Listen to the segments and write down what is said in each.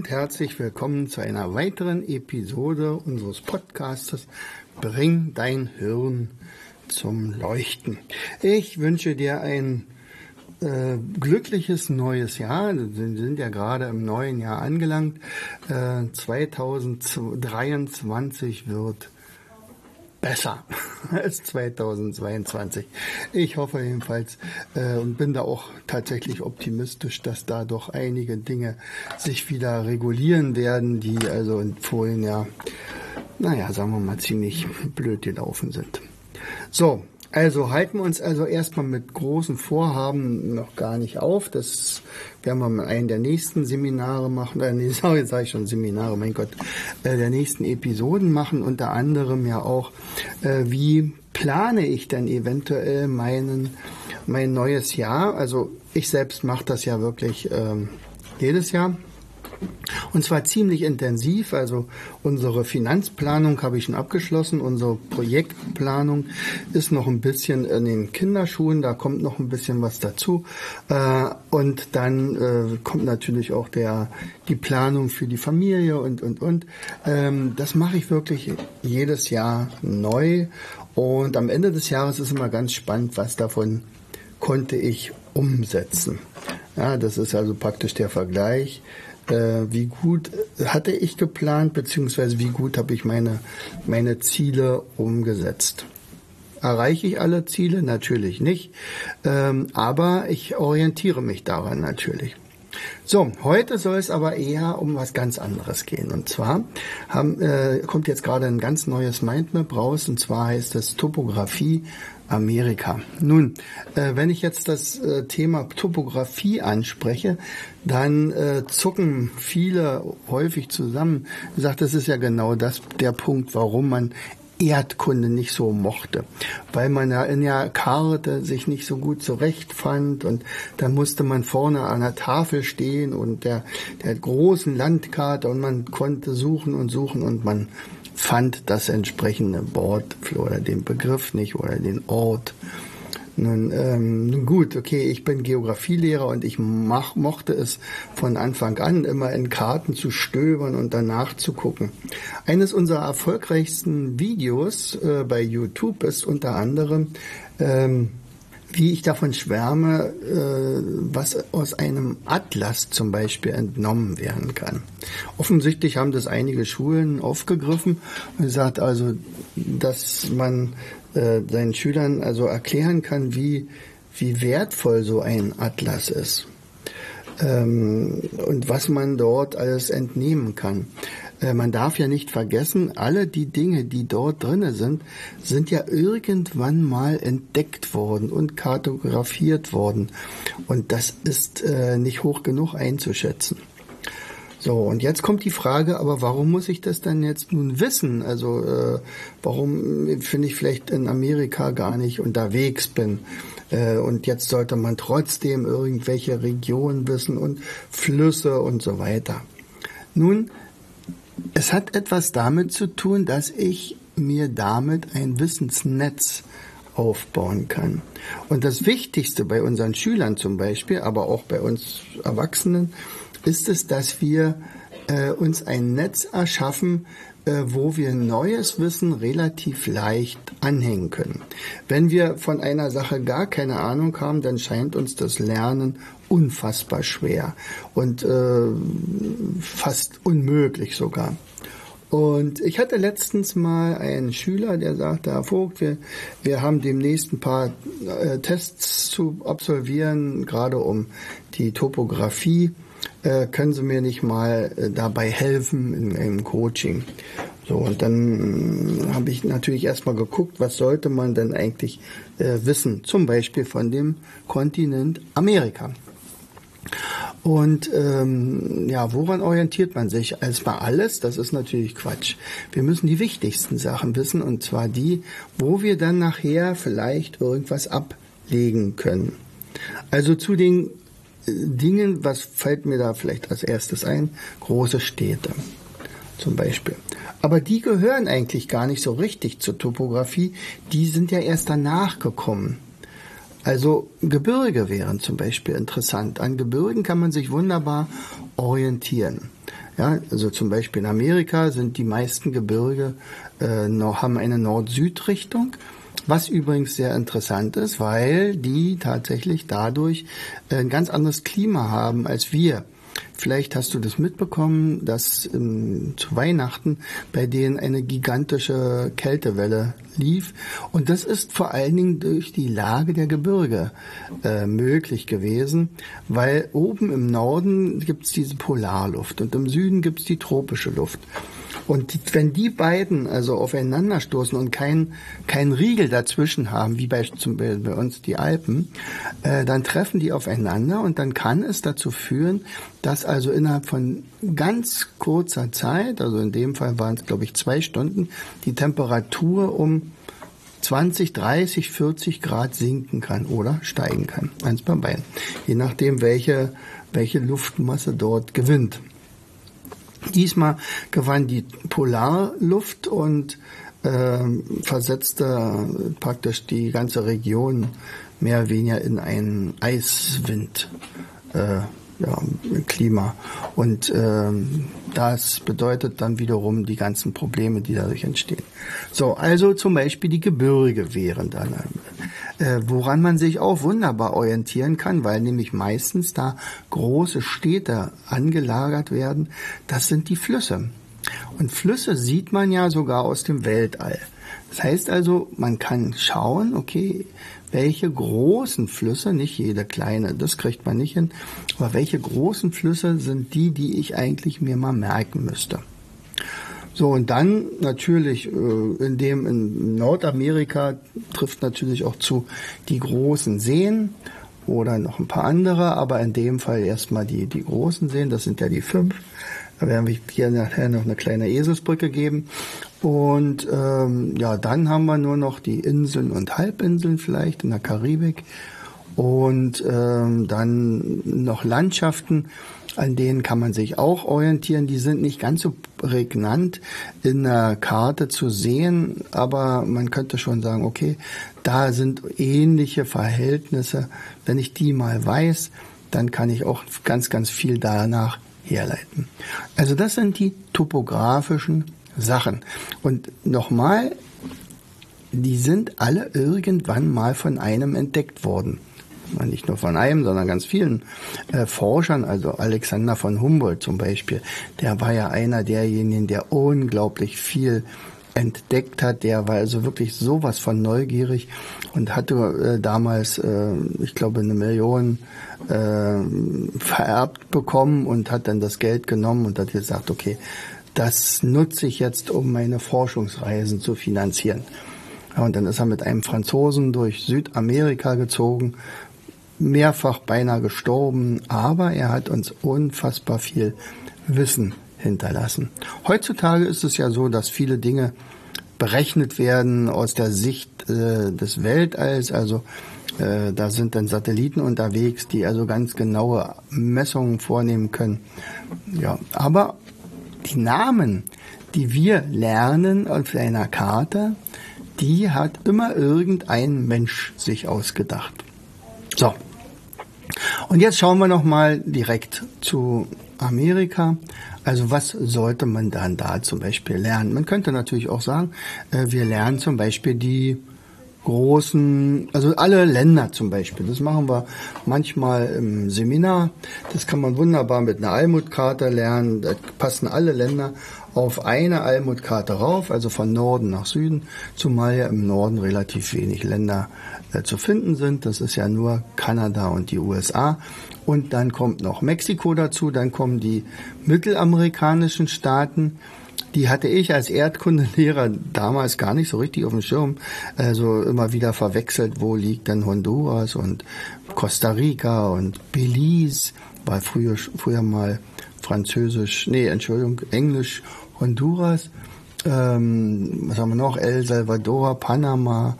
Und herzlich willkommen zu einer weiteren Episode unseres Podcastes Bring dein Hirn zum Leuchten. Ich wünsche dir ein äh, glückliches neues Jahr. Wir sind ja gerade im neuen Jahr angelangt. Äh, 2023 wird besser als 2022. Ich hoffe jedenfalls äh, und bin da auch tatsächlich optimistisch, dass da doch einige Dinge sich wieder regulieren werden, die also in vorigen Jahr, naja, sagen wir mal, ziemlich blöd gelaufen sind. So, also halten wir uns also erstmal mit großen Vorhaben noch gar nicht auf. Das werden wir in einem der nächsten Seminare machen. Äh, nee, sorry, jetzt sage ich schon Seminare, mein Gott. Äh, der nächsten Episoden machen, unter anderem ja auch, äh, wie plane ich denn eventuell meinen, mein neues Jahr. Also ich selbst mache das ja wirklich ähm, jedes Jahr und zwar ziemlich intensiv. Also unsere Finanzplanung habe ich schon abgeschlossen. Unsere Projektplanung ist noch ein bisschen in den Kinderschuhen. Da kommt noch ein bisschen was dazu. Äh, und dann äh, kommt natürlich auch der, die Planung für die Familie und, und, und. Ähm, das mache ich wirklich jedes Jahr neu. Und am Ende des Jahres ist immer ganz spannend, was davon konnte ich umsetzen. Ja, das ist also praktisch der Vergleich wie gut hatte ich geplant, beziehungsweise wie gut habe ich meine, meine Ziele umgesetzt. Erreiche ich alle Ziele? Natürlich nicht, ähm, aber ich orientiere mich daran natürlich. So, heute soll es aber eher um was ganz anderes gehen. Und zwar haben, äh, kommt jetzt gerade ein ganz neues Mindmap raus, und zwar heißt es Topografie Amerika. Nun, äh, wenn ich jetzt das äh, Thema Topografie anspreche, dann äh, zucken viele häufig zusammen. Ich sage, das ist ja genau das der Punkt, warum man Erdkunde nicht so mochte, weil man ja in der Karte sich nicht so gut zurechtfand und dann musste man vorne an der Tafel stehen und der, der großen Landkarte und man konnte suchen und suchen und man fand das entsprechende Wort oder den Begriff nicht oder den Ort. Nun, ähm, nun gut, okay, ich bin Geografielehrer und ich mach, mochte es von Anfang an immer in Karten zu stöbern und danach zu gucken. Eines unserer erfolgreichsten Videos äh, bei YouTube ist unter anderem ähm, wie ich davon schwärme, äh, was aus einem Atlas zum Beispiel entnommen werden kann. Offensichtlich haben das einige Schulen aufgegriffen und gesagt, also, dass man äh, seinen Schülern also erklären kann, wie, wie wertvoll so ein Atlas ist ähm, und was man dort alles entnehmen kann. Äh, man darf ja nicht vergessen, alle die Dinge, die dort drinne sind, sind ja irgendwann mal entdeckt worden und kartografiert worden. Und das ist äh, nicht hoch genug einzuschätzen. So, und jetzt kommt die Frage, aber warum muss ich das dann jetzt nun wissen? Also äh, warum finde ich vielleicht in Amerika gar nicht unterwegs bin? Äh, und jetzt sollte man trotzdem irgendwelche Regionen wissen und Flüsse und so weiter. Nun, es hat etwas damit zu tun, dass ich mir damit ein Wissensnetz aufbauen kann. Und das Wichtigste bei unseren Schülern zum Beispiel, aber auch bei uns Erwachsenen, ist es, dass wir äh, uns ein Netz erschaffen, äh, wo wir neues Wissen relativ leicht anhängen können. Wenn wir von einer Sache gar keine Ahnung haben, dann scheint uns das Lernen unfassbar schwer und äh, fast unmöglich sogar. Und ich hatte letztens mal einen Schüler, der sagte, Herr Vogt, wir, wir haben demnächst ein paar äh, Tests zu absolvieren, gerade um die Topografie äh, können Sie mir nicht mal äh, dabei helfen in, im Coaching? So, und dann äh, habe ich natürlich erstmal geguckt, was sollte man denn eigentlich äh, wissen, zum Beispiel von dem Kontinent Amerika. Und ähm, ja, woran orientiert man sich? Erstmal alles, das ist natürlich Quatsch. Wir müssen die wichtigsten Sachen wissen und zwar die, wo wir dann nachher vielleicht irgendwas ablegen können. Also zu den Dingen, was fällt mir da vielleicht als erstes ein? Große Städte zum Beispiel. Aber die gehören eigentlich gar nicht so richtig zur Topografie. Die sind ja erst danach gekommen. Also Gebirge wären zum Beispiel interessant. An Gebirgen kann man sich wunderbar orientieren. Ja, also zum Beispiel in Amerika sind die meisten Gebirge äh, noch, haben eine Nord-Süd-Richtung. Was übrigens sehr interessant ist, weil die tatsächlich dadurch ein ganz anderes Klima haben als wir. Vielleicht hast du das mitbekommen, dass ähm, zu Weihnachten bei denen eine gigantische Kältewelle lief. Und das ist vor allen Dingen durch die Lage der Gebirge äh, möglich gewesen, weil oben im Norden gibt es diese Polarluft und im Süden gibt es die tropische Luft. Und wenn die beiden also aufeinanderstoßen und kein, kein Riegel dazwischen haben, wie bei, zum bei uns die Alpen, äh, dann treffen die aufeinander und dann kann es dazu führen, dass also innerhalb von ganz kurzer Zeit, also in dem Fall waren es glaube ich zwei Stunden, die Temperatur um 20, 30, 40 Grad sinken kann oder steigen kann. Eins beim Bein. Je nachdem, welche, welche Luftmasse dort gewinnt. Diesmal gewann die Polarluft und äh, versetzte praktisch die ganze Region mehr oder weniger in einen Eiswind. Äh, ja, Klima. Und ähm, das bedeutet dann wiederum die ganzen Probleme, die dadurch entstehen. So, also zum Beispiel die Gebirge wären dann, äh, woran man sich auch wunderbar orientieren kann, weil nämlich meistens da große Städte angelagert werden. Das sind die Flüsse. Und Flüsse sieht man ja sogar aus dem Weltall. Das heißt also, man kann schauen, okay, welche großen Flüsse, nicht jede kleine, das kriegt man nicht hin, aber welche großen Flüsse sind die, die ich eigentlich mir mal merken müsste. So, und dann natürlich, äh, in dem in Nordamerika trifft natürlich auch zu die großen Seen oder noch ein paar andere, aber in dem Fall erstmal die, die großen Seen, das sind ja die fünf. Da werden wir hier nachher noch eine kleine Eselsbrücke geben. Und ähm, ja, dann haben wir nur noch die Inseln und Halbinseln vielleicht in der Karibik. Und ähm, dann noch Landschaften, an denen kann man sich auch orientieren. Die sind nicht ganz so prägnant in der Karte zu sehen, aber man könnte schon sagen, okay, da sind ähnliche Verhältnisse. Wenn ich die mal weiß, dann kann ich auch ganz, ganz viel danach herleiten. Also das sind die topografischen Sachen. Und nochmal, die sind alle irgendwann mal von einem entdeckt worden. Nicht nur von einem, sondern ganz vielen äh, Forschern, also Alexander von Humboldt zum Beispiel, der war ja einer derjenigen, der unglaublich viel entdeckt hat, der war also wirklich sowas von neugierig und hatte äh, damals, äh, ich glaube, eine Million äh, vererbt bekommen und hat dann das Geld genommen und hat gesagt, okay, das nutze ich jetzt, um meine Forschungsreisen zu finanzieren. Und dann ist er mit einem Franzosen durch Südamerika gezogen, mehrfach beinahe gestorben, aber er hat uns unfassbar viel Wissen hinterlassen. Heutzutage ist es ja so, dass viele Dinge berechnet werden aus der Sicht äh, des Weltalls, also äh, da sind dann Satelliten unterwegs, die also ganz genaue Messungen vornehmen können. Ja, aber die Namen, die wir lernen auf einer Karte, die hat immer irgendein Mensch sich ausgedacht. So. Und jetzt schauen wir noch mal direkt zu Amerika. Also was sollte man dann da zum Beispiel lernen? Man könnte natürlich auch sagen, äh, wir lernen zum Beispiel die großen, also alle Länder zum Beispiel. Das machen wir manchmal im Seminar. Das kann man wunderbar mit einer Almutkarte lernen. Da passen alle Länder auf eine Almutkarte rauf, also von Norden nach Süden, zumal ja im Norden relativ wenig Länder äh, zu finden sind. Das ist ja nur Kanada und die USA. Und dann kommt noch Mexiko dazu, dann kommen die mittelamerikanischen Staaten die hatte ich als Erdkundelehrer damals gar nicht so richtig auf dem Schirm. Also immer wieder verwechselt, wo liegt denn Honduras und Costa Rica und Belize, war früher, früher mal Französisch, nee, Entschuldigung, Englisch, Honduras. Ähm, was haben wir noch? El Salvador, Panama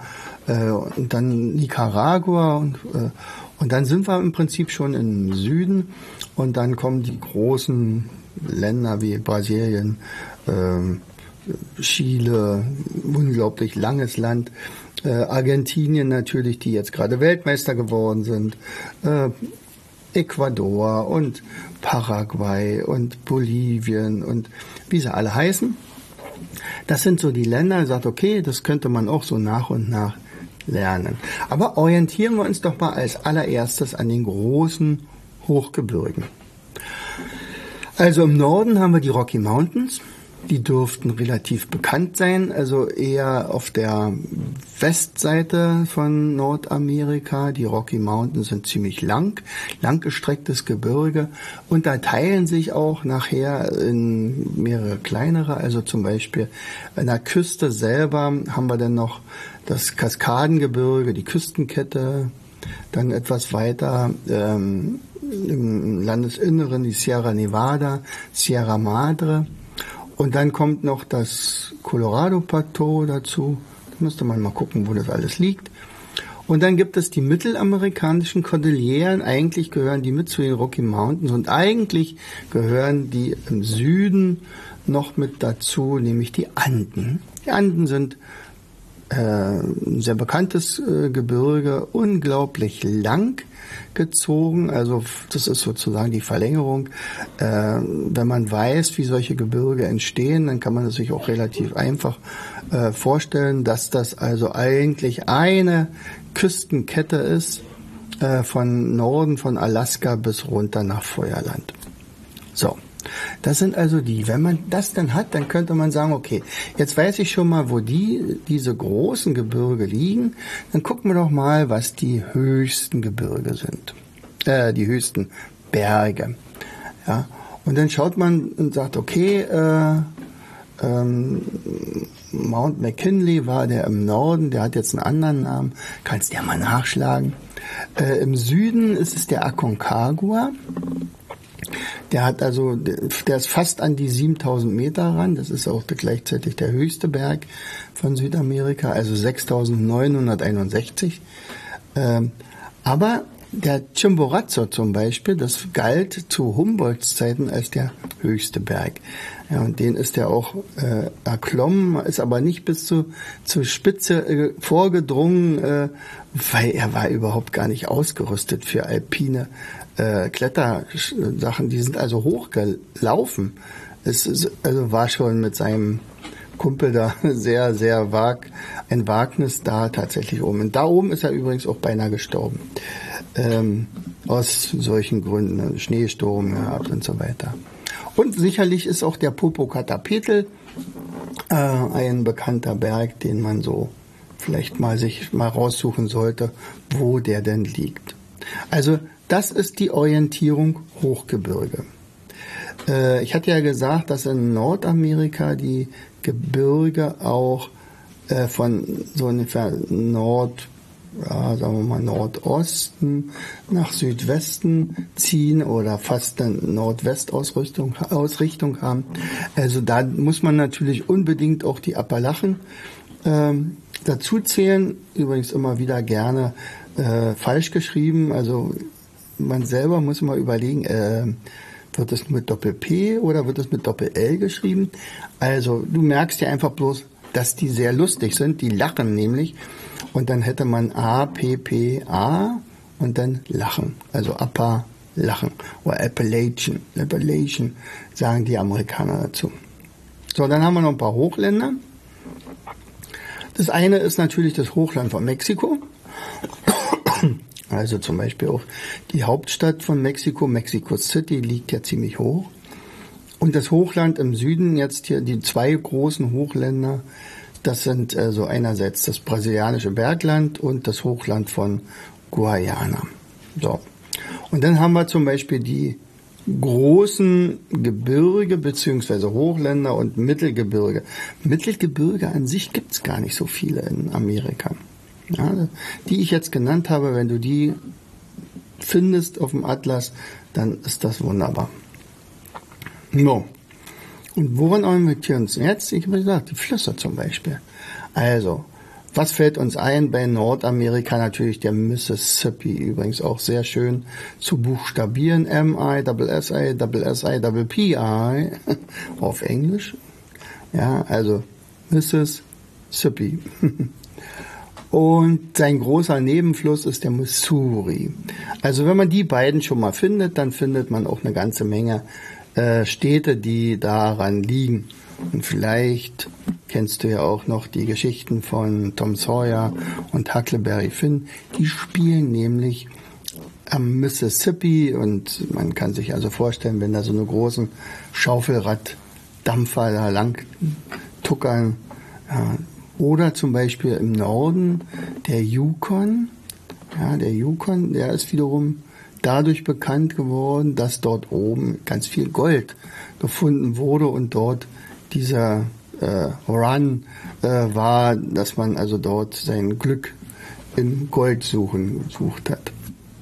äh, und dann Nicaragua und, äh, und dann sind wir im Prinzip schon im Süden und dann kommen die großen Länder wie Brasilien, ähm, Chile, unglaublich langes Land, äh, Argentinien natürlich, die jetzt gerade Weltmeister geworden sind, äh, Ecuador und Paraguay und Bolivien und wie sie alle heißen. Das sind so die Länder, sagt, okay, das könnte man auch so nach und nach lernen. Aber orientieren wir uns doch mal als allererstes an den großen Hochgebirgen. Also im Norden haben wir die Rocky Mountains. Die dürften relativ bekannt sein, also eher auf der Westseite von Nordamerika. Die Rocky Mountains sind ziemlich lang, langgestrecktes Gebirge. Und da teilen sich auch nachher in mehrere kleinere, also zum Beispiel an der Küste selber haben wir dann noch das Kaskadengebirge, die Küstenkette, dann etwas weiter ähm, im Landesinneren die Sierra Nevada, Sierra Madre und dann kommt noch das Colorado-Plateau dazu. Da müsste man mal gucken, wo das alles liegt. Und dann gibt es die mittelamerikanischen Kordilleren. Eigentlich gehören die mit zu den Rocky Mountains und eigentlich gehören die im Süden noch mit dazu, nämlich die Anden. Die Anden sind äh, ein sehr bekanntes äh, Gebirge, unglaublich lang gezogen. Also das ist sozusagen die Verlängerung. Äh, wenn man weiß, wie solche Gebirge entstehen, dann kann man es sich auch relativ einfach äh, vorstellen, dass das also eigentlich eine Küstenkette ist äh, von Norden von Alaska bis runter nach Feuerland. So. Das sind also die. Wenn man das dann hat, dann könnte man sagen, okay, jetzt weiß ich schon mal, wo die, diese großen Gebirge liegen. Dann gucken wir doch mal, was die höchsten Gebirge sind. Äh, die höchsten Berge. Ja. Und dann schaut man und sagt, okay, äh, ähm, Mount McKinley war der im Norden, der hat jetzt einen anderen Namen. Kannst du ja mal nachschlagen. Äh, Im Süden ist es der Aconcagua. Der hat also, der ist fast an die 7000 Meter ran. Das ist auch gleichzeitig der höchste Berg von Südamerika, also 6961. Ähm, aber der Chimborazo zum Beispiel, das galt zu Humboldts Zeiten als der höchste Berg. Ja, und den ist er auch äh, erklommen, ist aber nicht bis zu, zur Spitze äh, vorgedrungen, äh, weil er war überhaupt gar nicht ausgerüstet für alpine äh, Klettersachen, die sind also hochgelaufen. Es ist, also war schon mit seinem Kumpel da sehr, sehr wag, ein Wagnis da tatsächlich oben. Und da oben ist er übrigens auch beinahe gestorben. Ähm, aus solchen Gründen, Schneesturm gehabt und so weiter. Und sicherlich ist auch der Popocatépetl äh, ein bekannter Berg, den man so vielleicht mal sich mal raussuchen sollte, wo der denn liegt. Also das ist die Orientierung Hochgebirge. Äh, ich hatte ja gesagt, dass in Nordamerika die Gebirge auch äh, von so ungefähr Nord, ja, sagen wir mal Nordosten nach Südwesten ziehen oder fast eine Nordwestausrichtung Ausrichtung haben. Also da muss man natürlich unbedingt auch die Appalachen ähm, dazu zählen. Übrigens immer wieder gerne äh, falsch geschrieben. Also man selber muss mal überlegen, äh, wird es mit Doppel-P oder wird es mit Doppel-L geschrieben? Also du merkst ja einfach bloß, dass die sehr lustig sind. Die lachen nämlich. Und dann hätte man A, P, P, A und dann lachen. Also Appa, lachen. Oder Appalachian. Appalachian sagen die Amerikaner dazu. So, dann haben wir noch ein paar Hochländer. Das eine ist natürlich das Hochland von Mexiko. Also zum Beispiel auch die Hauptstadt von Mexiko, Mexico City, liegt ja ziemlich hoch. Und das Hochland im Süden, jetzt hier die zwei großen Hochländer, das sind also einerseits das brasilianische Bergland und das Hochland von Guayana. So. Und dann haben wir zum Beispiel die großen Gebirge beziehungsweise Hochländer und Mittelgebirge. Mittelgebirge an sich gibt's gar nicht so viele in Amerika. Ja, die ich jetzt genannt habe, wenn du die findest auf dem Atlas, dann ist das wunderbar. No. Und woran orientieren wir uns jetzt? Ich habe gesagt, die Flüsse zum Beispiel. Also, was fällt uns ein bei Nordamerika? Natürlich der Mississippi, übrigens auch sehr schön zu buchstabieren. M-I-S-S-I-S-I-P-I auf Englisch. Ja, also Mississippi. Und sein großer Nebenfluss ist der Missouri. Also wenn man die beiden schon mal findet, dann findet man auch eine ganze Menge äh, Städte, die daran liegen. Und vielleicht kennst du ja auch noch die Geschichten von Tom Sawyer und Huckleberry Finn. Die spielen nämlich am Mississippi und man kann sich also vorstellen, wenn da so eine großen Schaufelraddampfer da lang tuckern. Ja, oder zum Beispiel im Norden der Yukon. Ja, der Yukon, der ist wiederum dadurch bekannt geworden, dass dort oben ganz viel Gold gefunden wurde und dort dieser äh, Run äh, war, dass man also dort sein Glück in Gold suchen gesucht hat.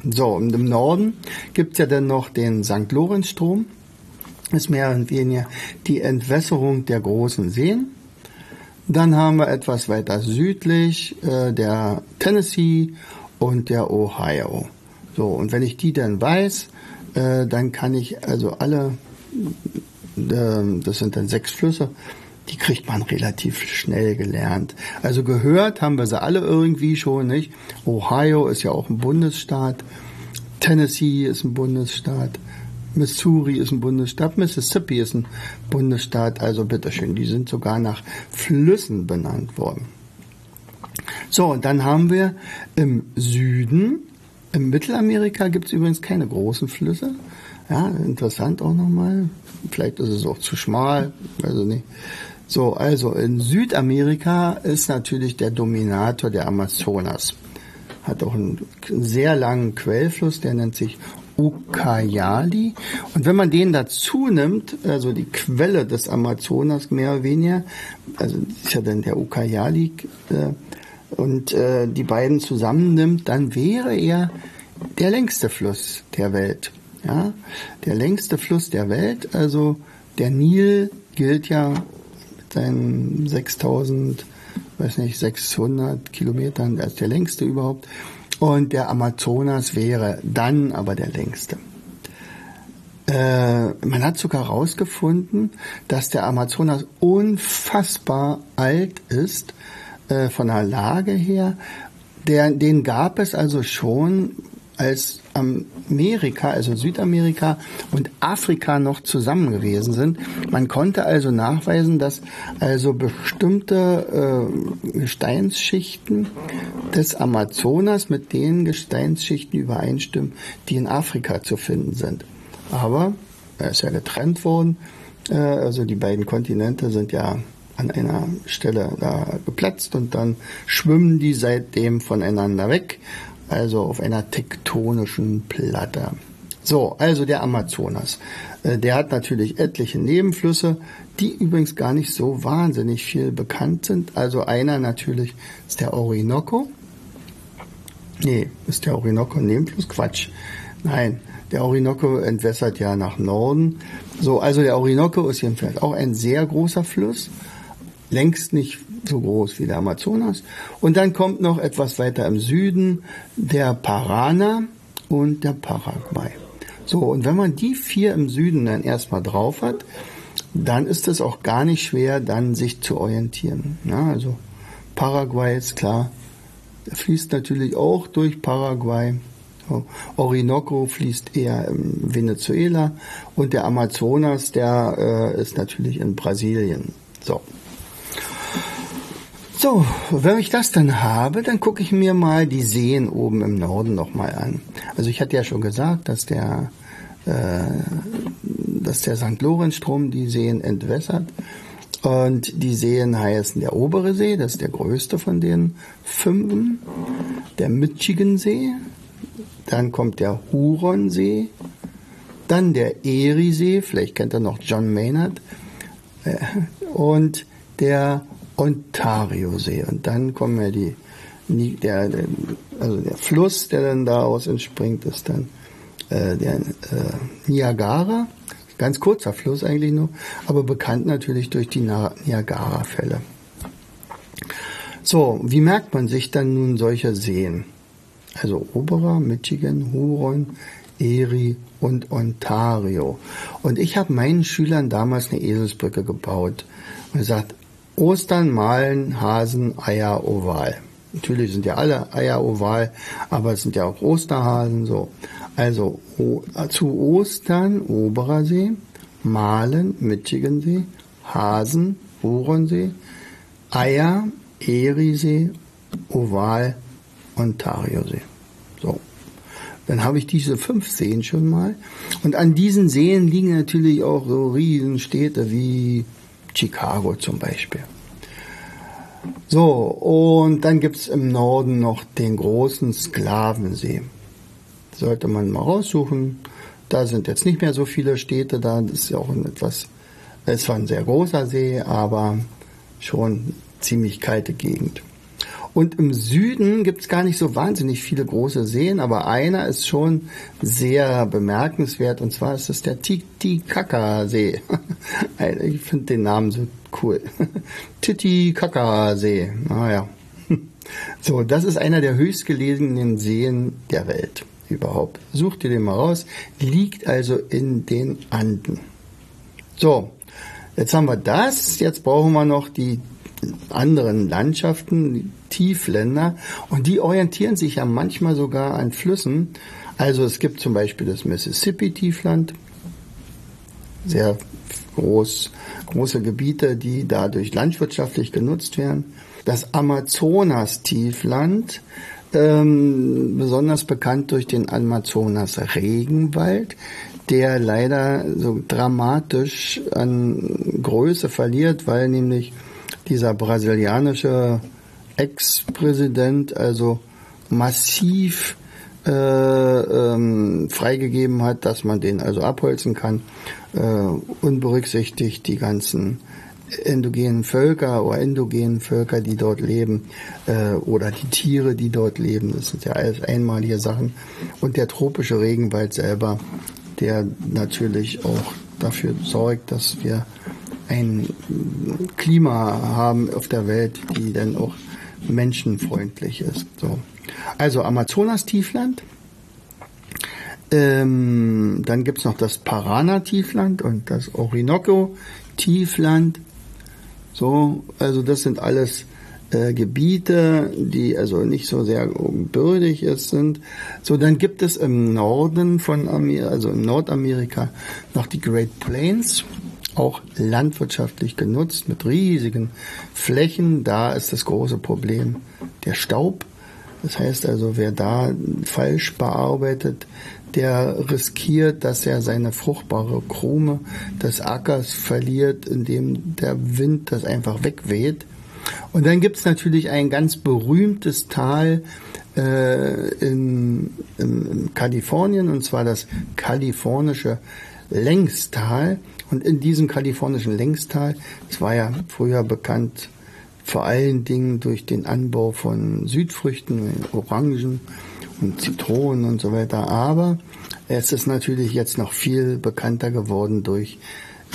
So, und im Norden gibt's ja dann noch den St. Lorenzstrom. Ist mehr und weniger die Entwässerung der großen Seen. Dann haben wir etwas weiter südlich äh, der Tennessee und der Ohio. So, und wenn ich die dann weiß, äh, dann kann ich also alle, äh, das sind dann sechs Flüsse, die kriegt man relativ schnell gelernt. Also gehört haben wir sie alle irgendwie schon, nicht? Ohio ist ja auch ein Bundesstaat, Tennessee ist ein Bundesstaat, Missouri ist ein Bundesstaat, Mississippi ist ein Bundesstaat, also bitteschön, die sind sogar nach Flüssen benannt worden. So, und dann haben wir im Süden, im Mittelamerika gibt es übrigens keine großen Flüsse. Ja, interessant auch nochmal. Vielleicht ist es auch zu schmal, also nicht. So, also in Südamerika ist natürlich der Dominator der Amazonas. Hat auch einen sehr langen Quellfluss, der nennt sich Ucayali. Und wenn man den dazu nimmt, also die Quelle des Amazonas mehr oder weniger, also ist ja dann der Ucayali, äh, und äh, die beiden zusammennimmt, dann wäre er der längste Fluss der Welt. Ja, der längste Fluss der Welt, also der Nil gilt ja mit seinen 6000, weiß nicht, 600 Kilometern als der längste überhaupt. Und der Amazonas wäre dann aber der längste. Äh, man hat sogar herausgefunden, dass der Amazonas unfassbar alt ist, äh, von der Lage her. Der, den gab es also schon als Amerika, also Südamerika und Afrika noch zusammen gewesen sind. Man konnte also nachweisen, dass also bestimmte äh, Gesteinsschichten des Amazonas mit den Gesteinsschichten übereinstimmen, die in Afrika zu finden sind. Aber er ist ja getrennt worden. Äh, also die beiden Kontinente sind ja an einer Stelle da geplatzt und dann schwimmen die seitdem voneinander weg also auf einer tektonischen Platte. So, also der Amazonas. Äh, der hat natürlich etliche Nebenflüsse, die übrigens gar nicht so wahnsinnig viel bekannt sind. Also einer natürlich ist der Orinoco. Nee, ist der Orinoco ein Nebenfluss? Quatsch. Nein, der Orinoco entwässert ja nach Norden. So, also der Orinoco ist jedenfalls auch ein sehr großer Fluss. Längst nicht so groß wie der Amazonas. Und dann kommt noch etwas weiter im Süden der Parana und der Paraguay. So, und wenn man die vier im Süden dann erstmal drauf hat, dann ist es auch gar nicht schwer, dann sich zu orientieren. Ja, also Paraguay ist klar, fließt natürlich auch durch Paraguay. Orinoco fließt eher in Venezuela und der Amazonas, der äh, ist natürlich in Brasilien. So, so, wenn ich das dann habe, dann gucke ich mir mal die Seen oben im Norden nochmal an. Also ich hatte ja schon gesagt, dass der, äh, dass der St. Lorenzstrom die Seen entwässert. Und die Seen heißen der obere See, das ist der größte von den fünf, der Michigan See, dann kommt der Huronsee, Dann der Eriesee, vielleicht kennt ihr noch John Maynard. Äh, und der Ontariosee. Und dann kommen ja die, der, also der Fluss, der dann daraus entspringt, ist dann äh, der äh, Niagara. Ganz kurzer Fluss eigentlich nur, aber bekannt natürlich durch die Niagara-Fälle. So, wie merkt man sich dann nun solche Seen? Also Oberer, Michigan, Huron, Erie und Ontario. Und ich habe meinen Schülern damals eine Eselsbrücke gebaut und gesagt, Ostern malen Hasen Eier oval. Natürlich sind ja alle Eier oval, aber es sind ja auch Osterhasen so. Also zu Ostern Oberer See, Malen Michigansee, Hasen Huronsee, Eier Eriesee, Oval Ontariosee. So. Dann habe ich diese fünf Seen schon mal. Und an diesen Seen liegen natürlich auch so Riesenstädte wie Chicago zum Beispiel. So, und dann gibt es im Norden noch den großen Sklavensee. Sollte man mal raussuchen. Da sind jetzt nicht mehr so viele Städte da. Das ist ja auch ein etwas, es war ein sehr großer See, aber schon ziemlich kalte Gegend. Und im Süden gibt es gar nicht so wahnsinnig viele große Seen, aber einer ist schon sehr bemerkenswert und zwar ist es der Titicaca-See. ich finde den Namen so cool. Titicaca-See. Naja. So, das ist einer der höchstgelegenen Seen der Welt überhaupt. Sucht ihr den mal raus. Liegt also in den Anden. So, jetzt haben wir das. Jetzt brauchen wir noch die anderen Landschaften, Tiefländer, und die orientieren sich ja manchmal sogar an Flüssen. Also es gibt zum Beispiel das Mississippi-Tiefland, sehr groß, große Gebiete, die dadurch landwirtschaftlich genutzt werden. Das Amazonas-Tiefland, ähm, besonders bekannt durch den Amazonas-Regenwald, der leider so dramatisch an Größe verliert, weil nämlich dieser brasilianische Ex-Präsident also massiv äh, ähm, freigegeben hat, dass man den also abholzen kann, äh, unberücksichtigt die ganzen endogenen Völker oder endogenen Völker, die dort leben, äh, oder die Tiere, die dort leben. Das sind ja alles einmalige Sachen. Und der tropische Regenwald selber, der natürlich auch dafür sorgt, dass wir ein Klima haben auf der Welt, die dann auch menschenfreundlich ist. So. Also Amazonas-Tiefland. Ähm, dann gibt's noch das Parana-Tiefland und das Orinoco-Tiefland. So, also das sind alles äh, Gebiete, die also nicht so sehr bürdig sind. So, dann gibt es im Norden von Amerika, also in Nordamerika, noch die Great Plains auch landwirtschaftlich genutzt mit riesigen Flächen. Da ist das große Problem der Staub. Das heißt also, wer da falsch bearbeitet, der riskiert, dass er seine fruchtbare Krume des Ackers verliert, indem der Wind das einfach wegweht. Und dann gibt's natürlich ein ganz berühmtes Tal äh, in, in, in Kalifornien, und zwar das kalifornische Längstal. Und in diesem kalifornischen Längstal, das war ja früher bekannt vor allen Dingen durch den Anbau von Südfrüchten, Orangen und Zitronen und so weiter. Aber es ist natürlich jetzt noch viel bekannter geworden durch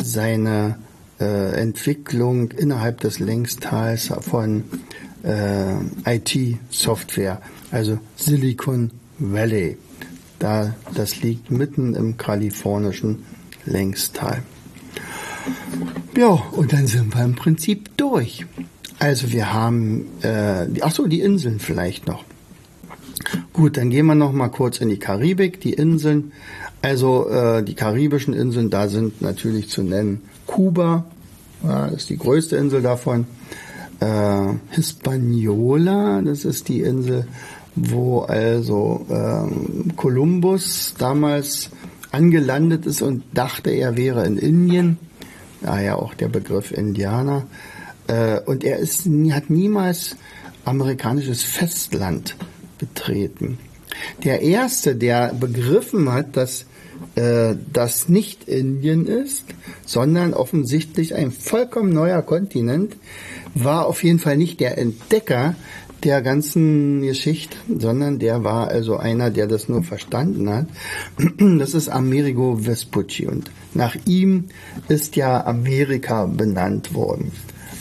seine äh, Entwicklung innerhalb des Längstals von äh, IT-Software, also Silicon Valley. Da, das liegt mitten im kalifornischen Längstal. Ja, und dann sind wir im Prinzip durch. Also wir haben, äh, ach so, die Inseln vielleicht noch. Gut, dann gehen wir noch mal kurz in die Karibik, die Inseln. Also äh, die karibischen Inseln, da sind natürlich zu nennen Kuba, ja, das ist die größte Insel davon. Äh, Hispaniola, das ist die Insel, wo also ähm, Kolumbus damals angelandet ist und dachte, er wäre in Indien daher auch der Begriff Indianer. Äh, und er ist, hat niemals amerikanisches Festland betreten. Der erste, der begriffen hat, dass äh, das nicht Indien ist, sondern offensichtlich ein vollkommen neuer Kontinent, war auf jeden Fall nicht der Entdecker der ganzen Geschichte, sondern der war also einer, der das nur verstanden hat. Das ist Amerigo Vespucci und nach ihm ist ja Amerika benannt worden.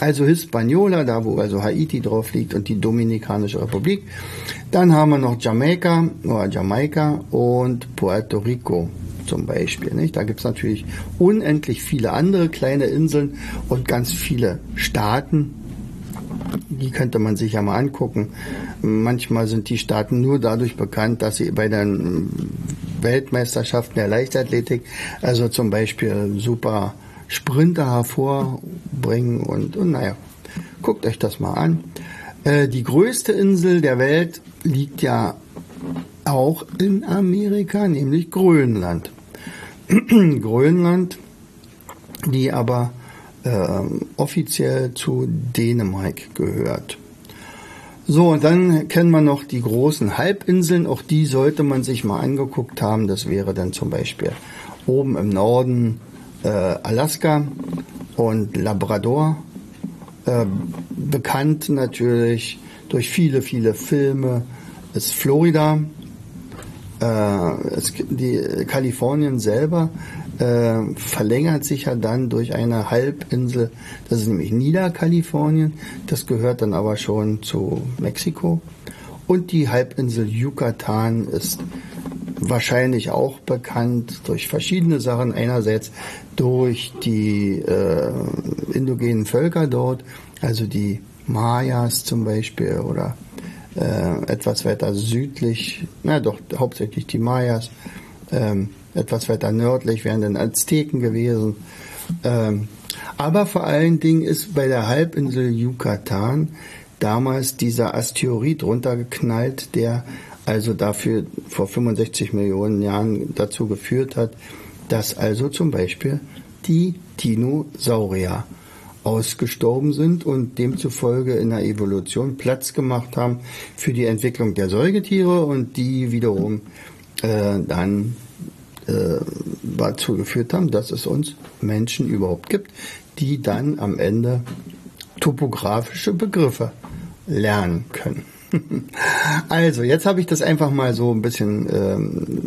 Also Hispaniola, da wo also Haiti drauf liegt und die Dominikanische Republik. Dann haben wir noch Jamaika oder Jamaika und Puerto Rico zum Beispiel. Nicht? Da gibt's natürlich unendlich viele andere kleine Inseln und ganz viele Staaten, die könnte man sich ja mal angucken. Manchmal sind die Staaten nur dadurch bekannt, dass sie bei den Weltmeisterschaften der Leichtathletik, also zum Beispiel super Sprinter hervorbringen und, und naja, guckt euch das mal an. Äh, die größte Insel der Welt liegt ja auch in Amerika, nämlich Grönland. Grönland, die aber äh, offiziell zu Dänemark gehört. So, und dann kennen wir noch die großen Halbinseln. Auch die sollte man sich mal angeguckt haben. Das wäre dann zum Beispiel oben im Norden äh, Alaska und Labrador. Äh, bekannt natürlich durch viele, viele Filme ist Florida. Äh, es, die Kalifornien selber äh, verlängert sich ja dann durch eine Halbinsel, das ist nämlich Niederkalifornien, das gehört dann aber schon zu Mexiko. Und die Halbinsel Yucatan ist wahrscheinlich auch bekannt durch verschiedene Sachen. Einerseits durch die äh, indogenen Völker dort, also die Mayas zum Beispiel oder äh, etwas weiter südlich, na doch hauptsächlich die Mayas. Ähm, etwas weiter nördlich wären dann Azteken gewesen. Ähm, aber vor allen Dingen ist bei der Halbinsel Yucatan damals dieser Asteroid runtergeknallt, der also dafür vor 65 Millionen Jahren dazu geführt hat, dass also zum Beispiel die Dinosaurier ausgestorben sind und demzufolge in der Evolution Platz gemacht haben für die Entwicklung der Säugetiere und die wiederum äh, dann dazu geführt haben, dass es uns Menschen überhaupt gibt, die dann am Ende topografische Begriffe lernen können. Also, jetzt habe ich das einfach mal so ein bisschen ähm,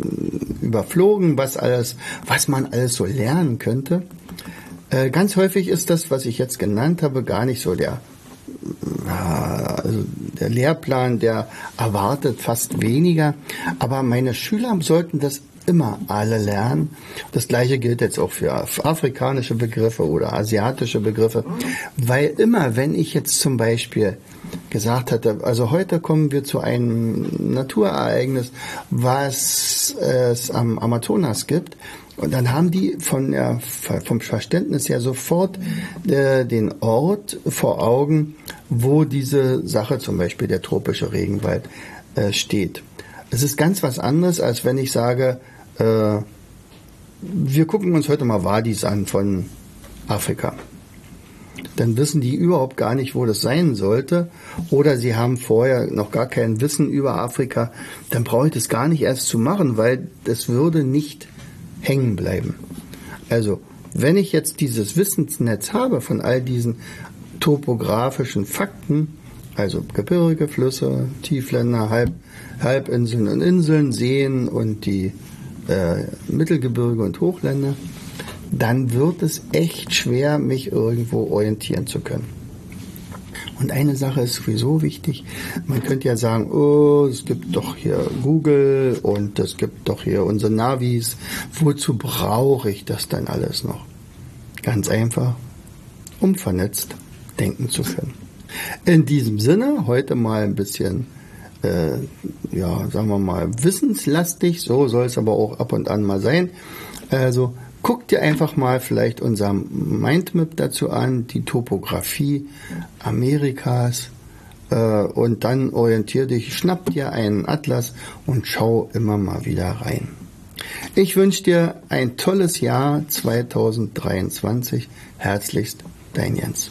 überflogen, was alles, was man alles so lernen könnte. Äh, ganz häufig ist das, was ich jetzt genannt habe, gar nicht so der also der Lehrplan, der erwartet fast weniger. Aber meine Schüler sollten das immer alle lernen. Das gleiche gilt jetzt auch für afrikanische Begriffe oder asiatische Begriffe, weil immer, wenn ich jetzt zum Beispiel gesagt hatte, also heute kommen wir zu einem Naturereignis, was es am Amazonas gibt, und dann haben die von der, vom Verständnis her sofort äh, den Ort vor Augen, wo diese Sache, zum Beispiel der tropische Regenwald, äh, steht. Es ist ganz was anderes, als wenn ich sage, äh, wir gucken uns heute mal Wadis an von Afrika. Dann wissen die überhaupt gar nicht, wo das sein sollte. Oder sie haben vorher noch gar kein Wissen über Afrika. Dann brauche ich das gar nicht erst zu machen, weil das würde nicht hängen bleiben. Also, wenn ich jetzt dieses Wissensnetz habe von all diesen topografischen Fakten, also Gebirge, Flüsse, Tiefländer, Halb, Halbinseln und Inseln, Seen und die äh, Mittelgebirge und Hochländer, dann wird es echt schwer, mich irgendwo orientieren zu können. Und eine Sache ist sowieso wichtig. Man könnte ja sagen, oh, es gibt doch hier Google und es gibt doch hier unsere Navis. Wozu brauche ich das dann alles noch? Ganz einfach, um vernetzt denken zu können. In diesem Sinne, heute mal ein bisschen äh, ja, sagen wir mal, wissenslastig. So soll es aber auch ab und an mal sein. Also guck dir einfach mal vielleicht unser Mindmap dazu an, die Topografie Amerikas. Äh, und dann orientier dich, schnapp dir einen Atlas und schau immer mal wieder rein. Ich wünsche dir ein tolles Jahr 2023. Herzlichst, dein Jens.